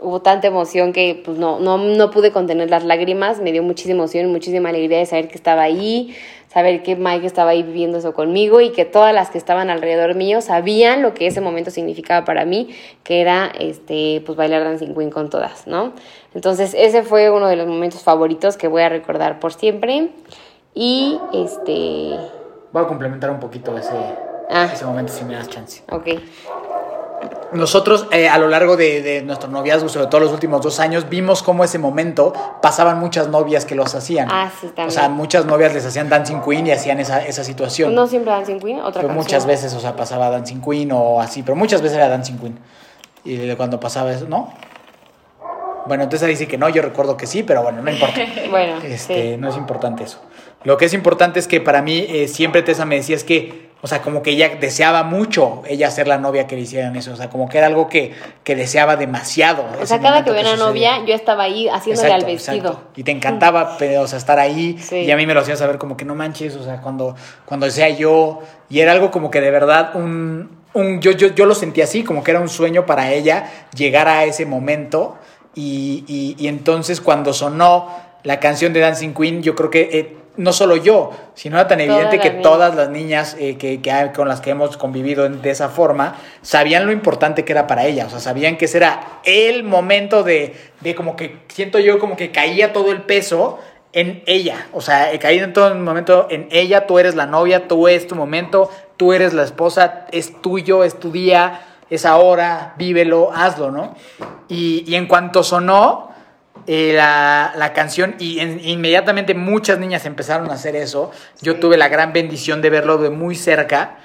Speaker 4: hubo tanta emoción que pues no, no, no pude contener las lágrimas, me dio muchísima emoción, muchísima alegría de saber que estaba ahí, saber que Mike estaba ahí viviendo eso conmigo y que todas las que estaban alrededor mío sabían lo que ese momento significaba para mí, que era este pues bailar Dancing Queen con todas, ¿no? Entonces ese fue uno de los momentos favoritos que voy a recordar por siempre y este
Speaker 2: Voy a complementar un poquito ese,
Speaker 4: Ah.
Speaker 2: ese momento si me das chance.
Speaker 4: ok,
Speaker 2: Nosotros eh, a lo largo de, de nuestro noviazgo, sobre todo los últimos dos años, vimos cómo ese momento pasaban muchas novias que los hacían.
Speaker 4: Ah, sí, también.
Speaker 2: O sea, muchas novias les hacían Dancing Queen y hacían esa, esa situación.
Speaker 4: no siempre Dancing Queen, otra
Speaker 2: Pero
Speaker 4: canción.
Speaker 2: muchas veces, o sea, pasaba Dancing Queen o así, pero muchas veces era Dancing Queen. Y cuando pasaba eso, ¿no? Bueno, entonces dice que no, yo recuerdo que sí, pero bueno, no importa.
Speaker 4: Bueno,
Speaker 2: Este,
Speaker 4: sí.
Speaker 2: No es importante eso. Lo que es importante es que para mí eh, siempre Tessa me decía es que, o sea, como que ella deseaba mucho ella ser la novia que le hicieran eso. O sea, como que era algo que, que deseaba demasiado.
Speaker 4: O sea, cada que veía una novia, yo estaba ahí haciéndole
Speaker 2: Exacto,
Speaker 4: al vestido.
Speaker 2: exacto. Y te encantaba, pero, o sea, estar ahí.
Speaker 4: Sí.
Speaker 2: Y a mí me lo hacía saber como que no manches, o sea, cuando, cuando sea yo. Y era algo como que de verdad un. un yo, yo, yo lo sentía así, como que era un sueño para ella llegar a ese momento. Y, y- y entonces cuando sonó la canción de Dancing Queen, yo creo que eh, no solo yo, sino era tan evidente que todas las niñas eh, que, que hay- con las que hemos convivido en- de esa forma sabían lo importante que era para ella. O sea, sabían que ese era el momento de, de como que siento yo como que caía todo el peso en ella. O sea, eh, caía en todo el momento en ella. Tú eres la novia, tú es tu momento, tú eres la esposa, es tuyo, es tu día, es ahora, vívelo, hazlo, ¿no? Y, y en cuanto sonó, eh, la, la canción y en- inmediatamente muchas niñas empezaron a hacer eso. Yo tuve la gran bendición de verlo de muy cerca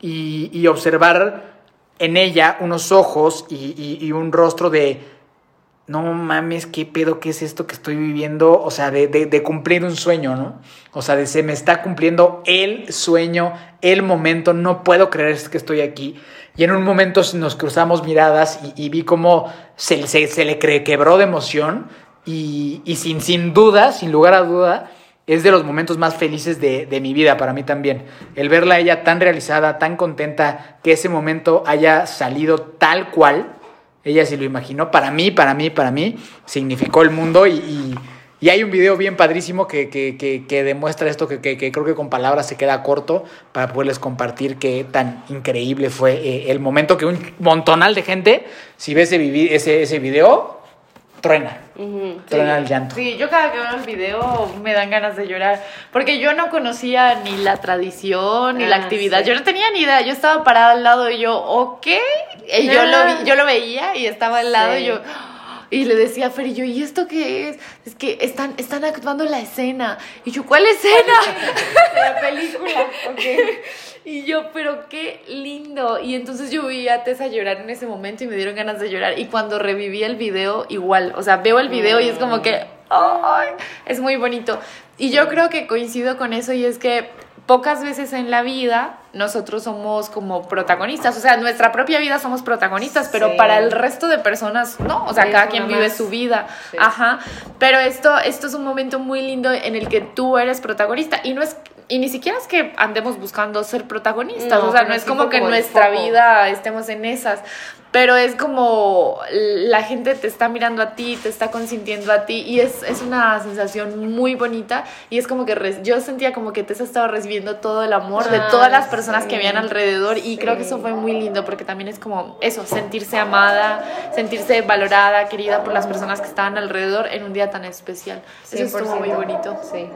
Speaker 2: y, y observar en ella unos ojos y, y- y un rostro de, no mames, qué pedo, qué es esto que estoy viviendo, o sea, de, de, de, cumplir un sueño, ¿no? O sea, de se me está cumpliendo el sueño, el momento, no puedo creer que estoy aquí. Y en un momento nos cruzamos miradas y, y vi cómo se, se, se le quebró de emoción y, y, sin, sin duda, sin lugar a duda, es de los momentos más felices de, de, mi vida para mí también. El verla a ella tan realizada, tan contenta, que ese momento haya salido tal cual ella sí lo imaginó. Para mí, para mí, para mí, significó el mundo y, y, y hay un video bien padrísimo que, que, que, que demuestra esto, que, creo que con palabras se queda corto para poderles compartir qué tan increíble fue eh, el momento que un montonal de gente, si ve ese, ese, ese video, truena. Uh -huh. Truena
Speaker 1: sí.
Speaker 2: el llanto.
Speaker 1: Sí, yo cada que veo el video me dan ganas de llorar. Porque yo no conocía ni la tradición ni ah, la actividad. Sí. Yo no tenía ni idea. Yo estaba parada al lado y yo, ok. Y yo, lo, vi, yo lo veía y estaba al lado sí. y yo. Y le decía a Fer y yo, ¿y esto qué es? Es que están, están actuando la escena. Y yo, ¿cuál escena?
Speaker 4: de la película. Okay.
Speaker 1: Y yo, pero qué lindo. Y entonces yo vi a Tessa llorar en ese momento y me dieron ganas de llorar. Y cuando reviví el video, igual. O sea, veo el video y es como que, ¡ay! Es muy bonito. Y yo creo que coincido con eso y es que pocas veces en la vida nosotros somos como protagonistas, o sea, nuestra propia vida somos protagonistas, pero sí. para el resto de personas no, o sea, cada quien vive más. su vida, sí. ajá, pero esto, esto es un momento muy lindo en el que tú eres protagonista y no es y ni siquiera es que andemos buscando ser protagonistas, no, o sea, no es como que en nuestra vida estemos en esas, pero es como la gente te está mirando a ti, te está consintiendo a ti y es, es una sensación muy bonita y es como que res, yo sentía como que te estaba recibiendo todo el amor ah, de todas las personas sí, que habían alrededor y sí. creo que eso fue muy lindo porque también es como eso, sentirse amada, sentirse valorada, querida por las personas que estaban alrededor en un día tan especial. Eso estuvo muy bonito.
Speaker 4: Sí.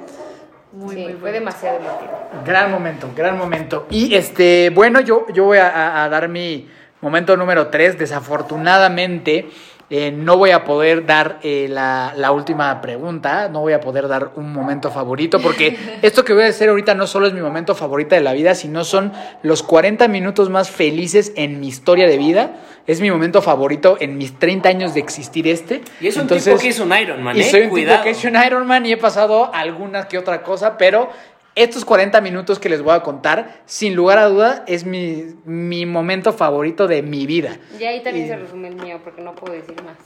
Speaker 1: Muy,
Speaker 4: sí,
Speaker 1: muy
Speaker 4: fue demasiado emotivo.
Speaker 2: Gran momento, gran momento. Y este, bueno, yo, yo voy a, a dar mi momento número 3. Desafortunadamente, eh, no voy a poder dar eh, la, la, última pregunta, no voy a poder dar un momento favorito, porque esto que voy a hacer ahorita no solo es mi momento favorito de la vida, sino son los 40 minutos más felices en mi historia de vida. Es mi momento favorito en mis 30 años de existir este.
Speaker 3: Y es un Entonces, tipo que es un Ironman, ¿eh?
Speaker 2: Y soy un
Speaker 3: Cuidado.
Speaker 2: tipo que es un Ironman y he pasado alguna que otra cosa, pero estos 40 minutos que les voy a contar, sin lugar a duda, es mi, mi momento favorito de mi vida.
Speaker 4: Y ahí también
Speaker 2: y,
Speaker 4: se resume el mío, porque no puedo decir más.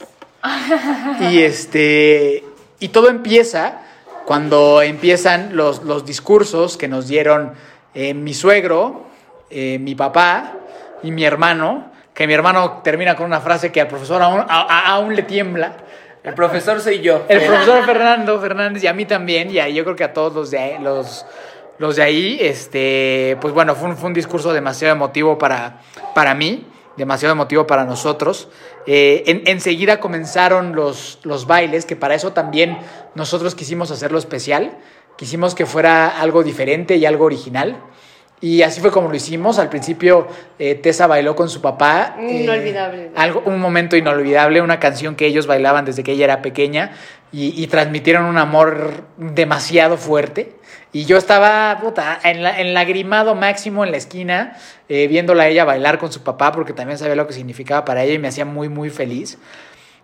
Speaker 2: Y este. Y todo empieza cuando empiezan los, los discursos que nos dieron eh, mi suegro, eh, mi papá y mi hermano. Que mi hermano termina con una frase que al profesor aún, a, a, aún le tiembla.
Speaker 3: El profesor soy yo.
Speaker 2: El profesor Fernando Fernández y a mí también, y ahí yo creo que a todos los de los, los de ahí, este, pues bueno, fue un, fue un discurso demasiado emotivo para, para mí, demasiado emotivo para nosotros. Eh, en, enseguida comenzaron los, los bailes, que para eso también nosotros quisimos hacerlo especial, quisimos que fuera algo diferente y algo original. Y así fue como lo hicimos. Al principio eh, Tessa bailó con su papá.
Speaker 4: Inolvidable.
Speaker 2: Eh, algo, un momento inolvidable, una canción que ellos bailaban desde que ella era pequeña y, y transmitieron un amor demasiado fuerte. Y yo estaba puta, en, la, en lagrimado máximo en la esquina, eh, viéndola a ella bailar con su papá, porque también sabía lo que significaba para ella y me hacía muy, muy feliz.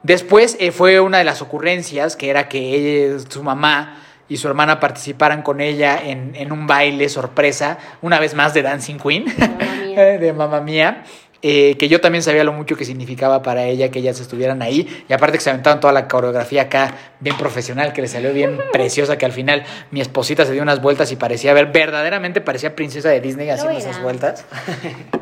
Speaker 2: Después fue una de las ocurrencias, que era que ella, su mamá y su hermana participaran con ella en, en un baile sorpresa, una vez más de Dancing Queen, de Mamma Mía. Eh, que yo también sabía lo mucho que significaba para ella que ellas estuvieran ahí y aparte que se aventaron toda la coreografía acá bien profesional que le salió bien preciosa que al final mi esposita se dio unas vueltas y parecía ver verdaderamente parecía princesa de Disney haciendo
Speaker 4: no
Speaker 2: esas vueltas.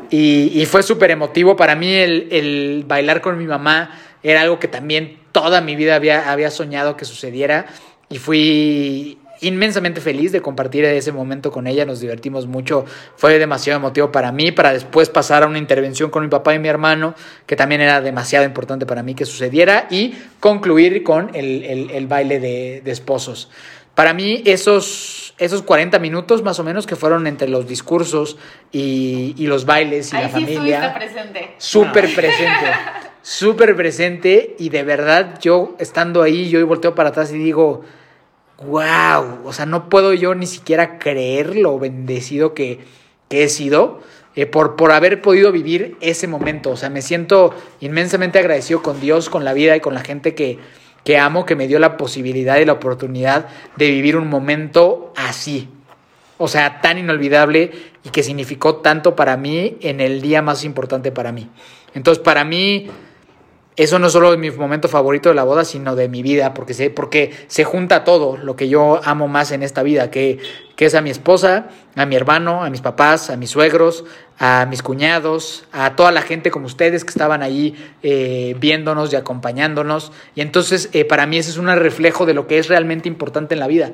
Speaker 2: Y, y fue súper emotivo para mí el, el, bailar con mi mamá era algo que también toda mi vida había, había soñado que sucediera y fui inmensamente feliz de compartir ese momento con ella, nos divertimos mucho, fue demasiado emotivo para mí, para después pasar a una intervención con mi papá y mi hermano, que también era demasiado importante para mí que sucediera, y concluir con el, el, el baile de, de, esposos. Para mí esos, esos 40 minutos más o menos que fueron entre los discursos y, y los bailes y
Speaker 1: Ahí
Speaker 2: la
Speaker 1: sí
Speaker 2: familia.
Speaker 1: presente.
Speaker 2: Súper presente. Súper presente y de verdad yo estando ahí, yo volteo para atrás y digo, wow, o sea, no puedo yo ni siquiera creer lo bendecido que, que he sido. eh, por, por haber podido vivir ese momento. O sea, me siento inmensamente agradecido con Dios, con la vida y con la gente que, que amo, que me dio la posibilidad y la oportunidad de vivir un momento así. O sea, tan inolvidable y que significó tanto para mí en el día más importante para mí. Entonces, para mí, eso no solo es mi momento favorito de la boda, sino de mi vida, porque se, porque se junta todo lo que yo amo más en esta vida, que, que es a mi esposa, a mi hermano, a mis papás, a mis suegros, a mis cuñados, a toda la gente como ustedes que estaban ahí eh, viéndonos y acompañándonos. Y entonces, eh, para mí ese es un reflejo de lo que es realmente importante en la vida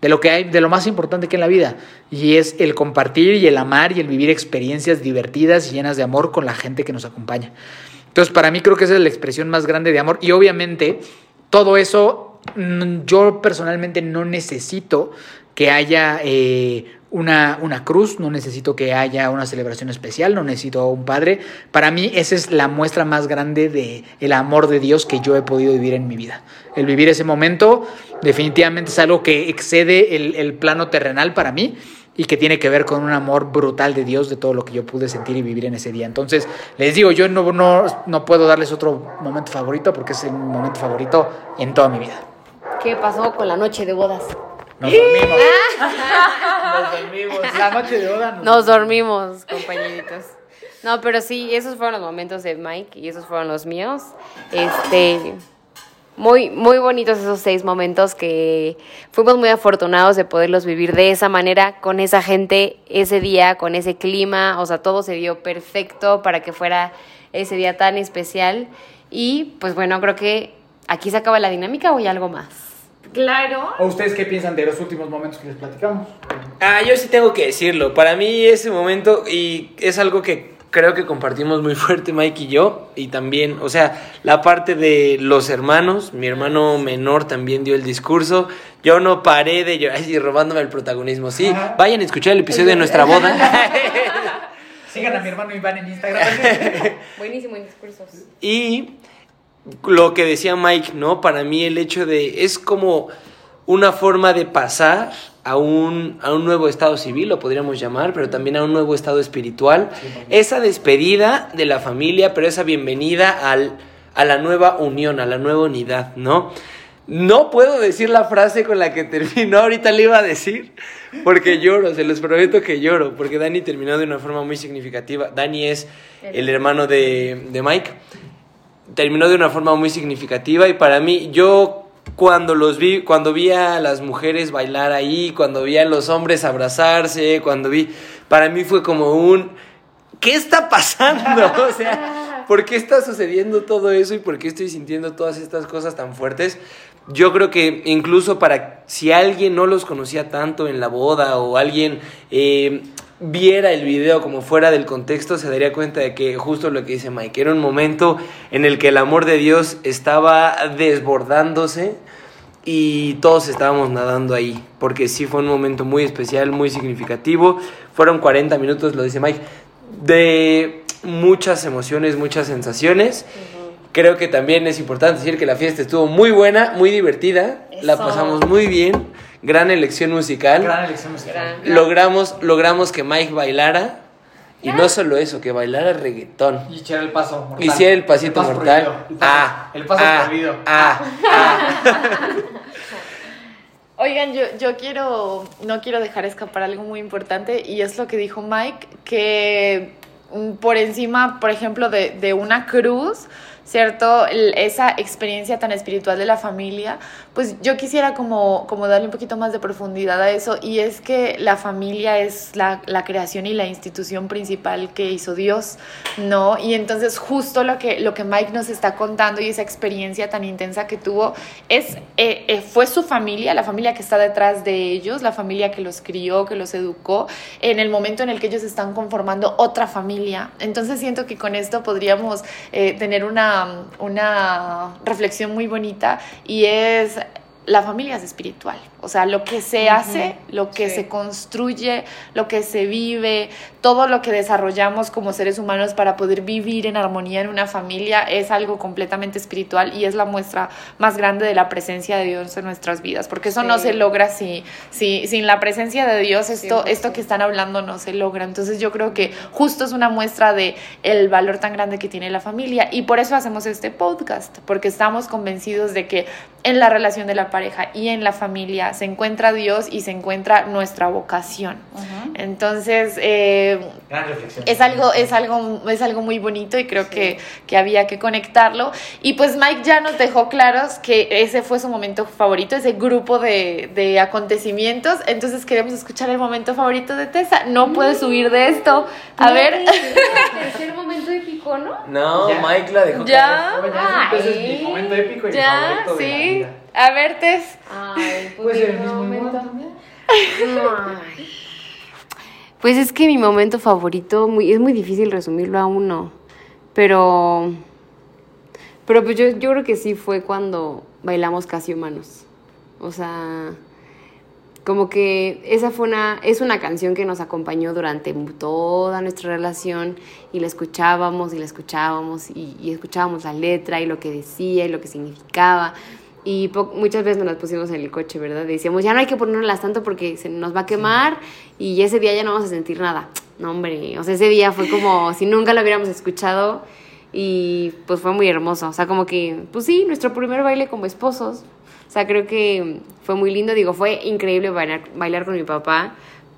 Speaker 2: de lo que hay, de lo más importante que en la vida, y es el compartir y el amar y el vivir experiencias divertidas y llenas de amor con la gente que nos acompaña. Entonces, para mí creo que esa es la expresión más grande de amor y obviamente todo eso mm, yo personalmente no necesito que haya eh, una, una, cruz, no necesito que haya una celebración especial, no necesito un padre. Para mí esa es la muestra más grande de el amor de Dios que yo he podido vivir en mi vida. El vivir ese momento definitivamente es algo que excede el, el plano terrenal para mí y que tiene que ver con un amor brutal de Dios de todo lo que yo pude sentir y vivir en ese día. Entonces, les digo, yo no, no, no puedo darles otro momento favorito porque es el momento favorito en toda mi vida.
Speaker 4: ¿Qué pasó con la noche de bodas?
Speaker 2: Nos dormimos. nos dormimos. La noche de boda nos,
Speaker 4: Nos dormimos, compañeritos. No, pero sí, esos fueron los momentos de Mike y esos fueron los míos. Este, muy, muy bonitos esos seis momentos que fuimos muy afortunados de poderlos vivir de esa manera, con esa gente, ese día, con ese clima. O sea, todo se dio perfecto para que fuera ese día tan especial. Y pues bueno, creo que aquí se acaba la dinámica o hay algo más.
Speaker 1: Claro.
Speaker 2: ¿O ustedes qué piensan de los últimos momentos que les platicamos?
Speaker 3: Ah, yo sí tengo que decirlo. Para mí ese momento, y es algo que creo que compartimos muy fuerte Mike y yo, y también, o sea, la parte de los hermanos, mi hermano menor también dio el discurso, yo no paré de llorar, y robándome el protagonismo, sí,
Speaker 2: Ajá.
Speaker 3: vayan a escuchar el episodio de nuestra boda.
Speaker 2: Sigan a mi hermano Iván en Instagram.
Speaker 4: Buenísimo en discursos.
Speaker 3: Y lo que decía Mike, ¿no? Para mí el hecho de, es como una forma de pasar a un, a un nuevo estado civil, lo podríamos llamar, pero también a un nuevo estado espiritual. Esa despedida de la familia, pero esa bienvenida al, a la nueva unión, a la nueva unidad, ¿no? No puedo decir la frase con la que terminó, ahorita le iba a decir, porque lloro, se los prometo que lloro, porque Dani terminó de una forma muy significativa. Dani es el hermano de, de Mike terminó de una forma muy significativa y para mí yo cuando los vi cuando vi a las mujeres bailar ahí cuando vi a los hombres abrazarse cuando vi para mí fue como un qué está pasando o sea por qué está sucediendo todo eso y por qué estoy sintiendo todas estas cosas tan fuertes yo creo que incluso para si alguien no los conocía tanto en la boda o alguien eh, viera el video como fuera del contexto, se daría cuenta de que justo lo que dice Mike, era un momento en el que el amor de Dios estaba desbordándose y todos estábamos nadando ahí, porque sí fue un momento muy especial, muy significativo. Fueron 40 minutos, lo dice Mike, de muchas emociones, muchas sensaciones. Creo que también es importante decir que la fiesta estuvo muy buena, muy divertida, la pasamos muy bien, gran elección musical
Speaker 2: Gran elección musical.
Speaker 4: Gran-
Speaker 3: logramos, logramos que Mike bailara. Y no solo eso, que bailara reggaetón.
Speaker 2: Y hiciera el paso mortal.
Speaker 3: Hiciera el pasito
Speaker 2: paso
Speaker 3: mortal.
Speaker 2: prohibido. El paso,
Speaker 3: ah,
Speaker 2: el paso
Speaker 3: ah,
Speaker 2: prohibido.
Speaker 3: ah, ah.
Speaker 1: Oigan, yo, yo quiero, no quiero dejar escapar algo muy importante y es lo que dijo Mike, que mm, por encima, por ejemplo, de, de una cruz, ¿cierto? El- esa experiencia tan espiritual de la familia, pues yo quisiera como, como darle un poquito más de profundidad a eso y es que la familia es la, la creación y la institución principal que hizo Dios, ¿no? Y entonces justo lo que, lo que Mike nos está contando y esa experiencia tan intensa que tuvo es, eh, eh, fue su familia, la familia que está detrás de ellos, la familia que los crió, que los educó, en el momento en el que ellos están conformando otra familia. Entonces siento que con esto podríamos eh, tener una, una reflexión muy bonita y es la familia es espiritual. O sea, lo que se hace, lo que
Speaker 4: Sí.
Speaker 1: se construye, lo que se vive, todo lo que desarrollamos como seres humanos para poder vivir en armonía en una familia es algo completamente espiritual y es la muestra más grande de la presencia de Dios en nuestras vidas, porque eso no se logra si, si, sin la presencia de Dios, esto,
Speaker 4: 100%.
Speaker 1: esto que están hablando no se logra. Entonces yo creo que justo es una muestra de el valor tan grande que tiene la familia y por eso hacemos este podcast, porque estamos convencidos de que en la relación de la pareja y en la familia se encuentra Dios y se encuentra nuestra vocación. Entonces, eh,
Speaker 2: Gran reflexión.
Speaker 1: es algo, es algo, es algo muy bonito y creo que, que había que conectarlo. Y pues Mike ya nos dejó claros que ese fue su momento favorito, ese grupo de, de acontecimientos. Entonces queremos escuchar el momento favorito de Tessa. No puedes huir de esto. A ver.
Speaker 4: tercer momento épico, ¿no?
Speaker 3: No,
Speaker 2: Ya.
Speaker 3: Mike la dejó
Speaker 1: Ya.
Speaker 2: Entonces,
Speaker 4: Ay.
Speaker 2: mi momento épico y mi
Speaker 1: Ya,
Speaker 2: favorito de la
Speaker 1: sí.
Speaker 2: vida.
Speaker 1: A ver, Tess.
Speaker 4: Ay,
Speaker 2: Puede ser el
Speaker 4: mi
Speaker 2: mismo
Speaker 4: momento.
Speaker 2: también.
Speaker 4: Ay. Pues es que mi momento favorito, muy, es muy difícil resumirlo a uno, pero, pero pues yo, yo creo que sí fue cuando bailamos casi humanos. O sea, como que esa fue una, es una canción que nos acompañó durante toda nuestra relación y la escuchábamos y la escuchábamos y, y escuchábamos la letra y lo que decía y lo que significaba. Y po- muchas veces nos las pusimos en el coche, ¿verdad? Decíamos, ya no hay que ponerlas tanto porque se nos va a quemar y ese día ya no vamos a sentir nada. No, hombre, o sea, ese día fue como si nunca lo hubiéramos escuchado y pues fue muy hermoso. O sea, como que, pues sí, nuestro primer baile como esposos. O sea, creo que fue muy lindo. Digo, fue increíble bailar, bailar con mi papá.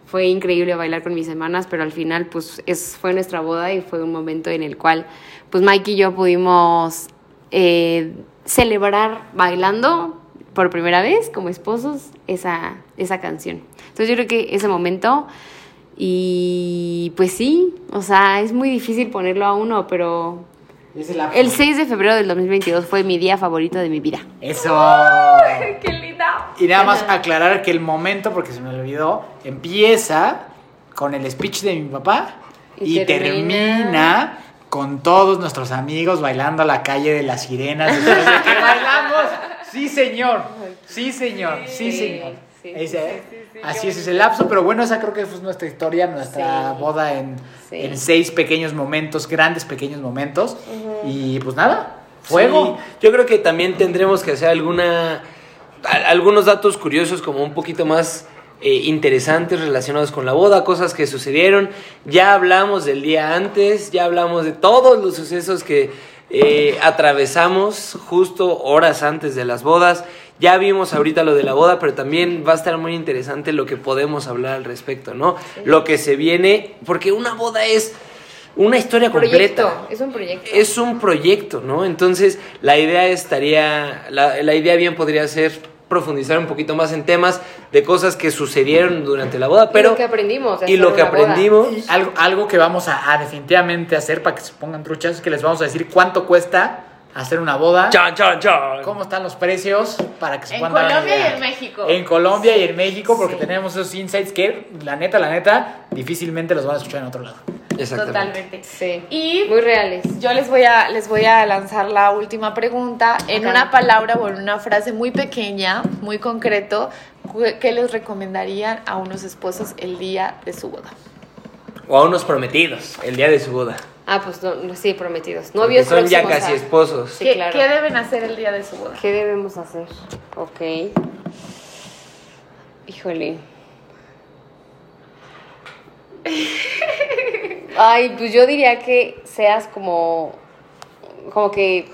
Speaker 4: Fue increíble bailar con mis hermanas, pero al final, pues, es, fue nuestra boda y fue un momento en el cual, pues, Mike y yo pudimos eh, celebrar bailando por primera vez como esposos esa, esa canción. Entonces yo creo que ese momento y pues sí, o sea, es muy difícil ponerlo a uno, pero
Speaker 2: Es el lapso.
Speaker 4: el 6 de febrero del 2022 fue mi día favorito de mi vida.
Speaker 2: Eso.
Speaker 1: ¡Qué linda!
Speaker 2: Y nada más aclarar que el momento, porque se me olvidó, empieza con el speech de mi papá y,
Speaker 4: Y termina-
Speaker 2: termina con todos nuestros amigos bailando a la calle de las sirenas. después de que bailamos. Sí, señor. Sí, señor. Sí,
Speaker 4: Sí,
Speaker 2: señor.
Speaker 4: sí,
Speaker 2: Ese- así es ese lapso, pero bueno, esa creo que fue nuestra historia, nuestra
Speaker 4: Sí.
Speaker 2: boda en,
Speaker 4: Sí.
Speaker 2: en seis pequeños momentos, grandes pequeños momentos. Y pues nada, fuego.
Speaker 3: Sí, yo creo que también tendremos que hacer alguna a- algunos datos curiosos como un poquito más eh, interesantes relacionados con la boda, cosas que sucedieron. Ya hablamos del día antes, ya hablamos de todos los sucesos que eh, atravesamos justo horas antes de las bodas. Ya vimos ahorita lo de la boda, pero también va a estar muy interesante lo que podemos hablar al respecto, ¿no? Lo que se viene, porque una boda es una historia completa.
Speaker 4: Es un proyecto.
Speaker 3: Es un proyecto, ¿no? Entonces, la idea estaría, la, la idea bien podría ser profundizar un poquito más en temas de cosas que sucedieron durante la boda,
Speaker 4: Y
Speaker 3: pero
Speaker 4: lo que aprendimos.
Speaker 3: y lo que aprendimos,
Speaker 2: Y algo, algo que vamos a, a definitivamente hacer para que se pongan truchas es que les vamos a decir cuánto cuesta hacer una boda,
Speaker 3: chan, chan, chan.
Speaker 2: cómo están los precios para que se
Speaker 1: En
Speaker 2: puedan dar una
Speaker 1: Colombia y
Speaker 2: idea.
Speaker 1: en México.
Speaker 2: En Colombia y en México, porque
Speaker 1: Sí.
Speaker 2: tenemos esos insights que, la neta, la neta, difícilmente los van a escuchar en otro lado.
Speaker 3: Exactamente.
Speaker 1: Totalmente.
Speaker 4: Sí.
Speaker 1: Y
Speaker 4: Muy reales.
Speaker 1: yo les voy a les voy a lanzar la última pregunta en una palabra o en una frase muy pequeña, muy concreto, ¿qué les recomendarían a unos esposos el día de su boda?
Speaker 3: O a unos prometidos, el día de su boda.
Speaker 4: Ah, pues no, no, sí, prometidos.
Speaker 3: Porque
Speaker 4: Novios
Speaker 3: son ya
Speaker 4: próximos
Speaker 3: casi
Speaker 4: a-
Speaker 3: esposos.
Speaker 4: Sí,
Speaker 1: ¿Qué,
Speaker 4: claro.
Speaker 1: qué deben hacer el día de su boda?
Speaker 4: ¿Qué debemos hacer? Ok. Híjole. Ay, pues yo diría que seas como. Como que.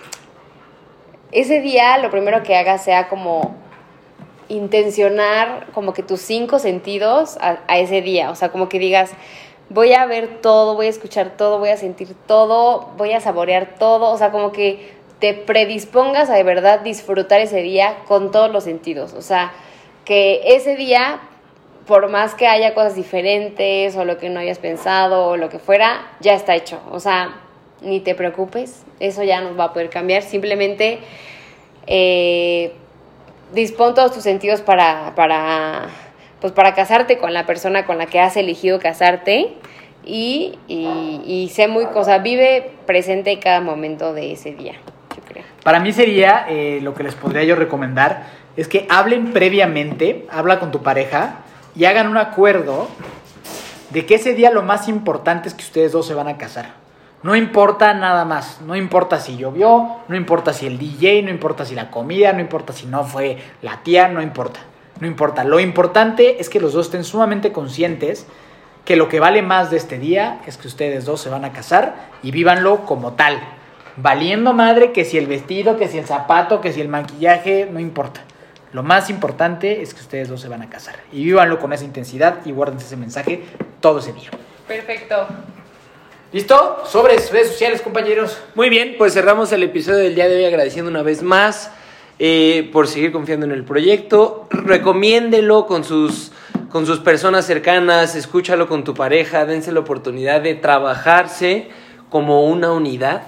Speaker 4: Ese día lo primero que hagas sea como intencionar como que tus cinco sentidos a, a ese día. O sea, como que digas, voy a ver todo, voy a escuchar todo, voy a sentir todo, voy a saborear todo. O sea, como que te predispongas a de verdad disfrutar ese día con todos los sentidos. O sea, que ese día, por más que haya cosas diferentes o lo que no hayas pensado o lo que fuera, ya está hecho. O sea, ni te preocupes, eso ya nos va a poder cambiar. Simplemente eh, dispón todos tus sentidos para, para, pues para casarte con la persona con la que has elegido casarte y, y, sé muy cosa, vive presente cada momento de ese día, yo creo.
Speaker 2: Para mí sería, eh, lo que les podría yo recomendar, es que hablen previamente, habla con tu pareja y hagan un acuerdo de que ese día lo más importante es que ustedes dos se van a casar. No importa nada más, no importa si llovió, no importa si el DJ, no importa si la comida, no importa si no fue la tía, no importa, no importa. Lo importante es que los dos estén sumamente conscientes que lo que vale más de este día es que ustedes dos se van a casar y vívanlo como tal. Valiendo madre que si el vestido, que si el zapato, que si el maquillaje, no importa. Lo más importante es que ustedes dos se van a casar. Y vívanlo con esa intensidad y guárdense ese mensaje todo ese día.
Speaker 1: Perfecto.
Speaker 2: ¿Listo? Sobres, redes sociales, compañeros.
Speaker 3: Muy bien, pues cerramos el episodio del día de hoy agradeciendo una vez más eh, por seguir confiando en el proyecto. Recomiéndelo con sus, con sus personas cercanas, escúchalo con tu pareja, dense la oportunidad de trabajarse como una unidad.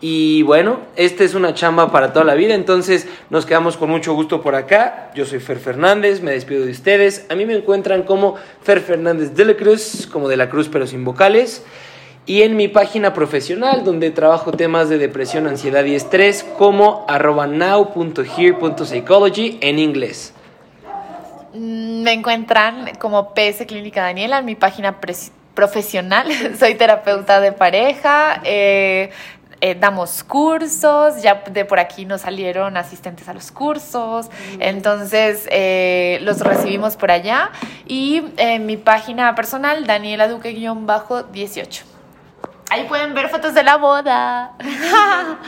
Speaker 3: Y bueno, esta es una chamba para toda la vida, entonces nos quedamos con mucho gusto por acá. Yo soy Fer Fernández, me despido de ustedes. A mí me encuentran como Fer Fernández de la Cruz, como de la Cruz pero sin vocales. Y en mi página profesional, donde trabajo temas de depresión, ansiedad y estrés, como arroba now.here.psychology en inglés.
Speaker 1: Mm, Me encuentran como PS Clínica Daniela en mi página profesional. Soy terapeuta de pareja. eh, eh, damos cursos, ya de por aquí nos salieron asistentes a los cursos, entonces eh, los recibimos por allá. Y en mi página personal, Daniela Duque-18. Ahí pueden ver fotos de la boda.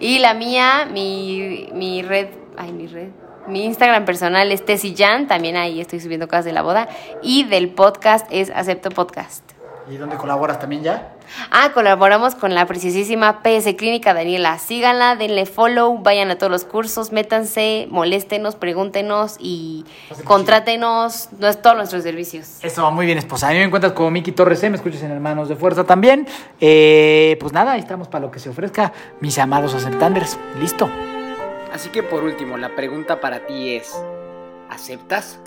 Speaker 4: Y la mía, mi, mi red, ay, mi red, mi Instagram personal es Tessy Jan, también ahí estoy subiendo cosas de la boda. Y del podcast es Acepto Podcast.
Speaker 2: ¿Y dónde colaboras también ya?
Speaker 4: Ah, colaboramos con la preciosísima PS Clínica Daniela. Síganla, denle follow, vayan a todos los cursos, métanse, moléstenos, pregúntenos y contrátenos todos nuestros servicios.
Speaker 2: Eso, muy bien, esposa. A mí me encuentras como Miki Torres, ¿eh? me escuchas en Hermanos de Fuerza también. Eh, pues nada, ahí estamos para lo que se ofrezca, mis amados aceptanders. Listo. Así que por último, la pregunta para ti es, ¿aceptas?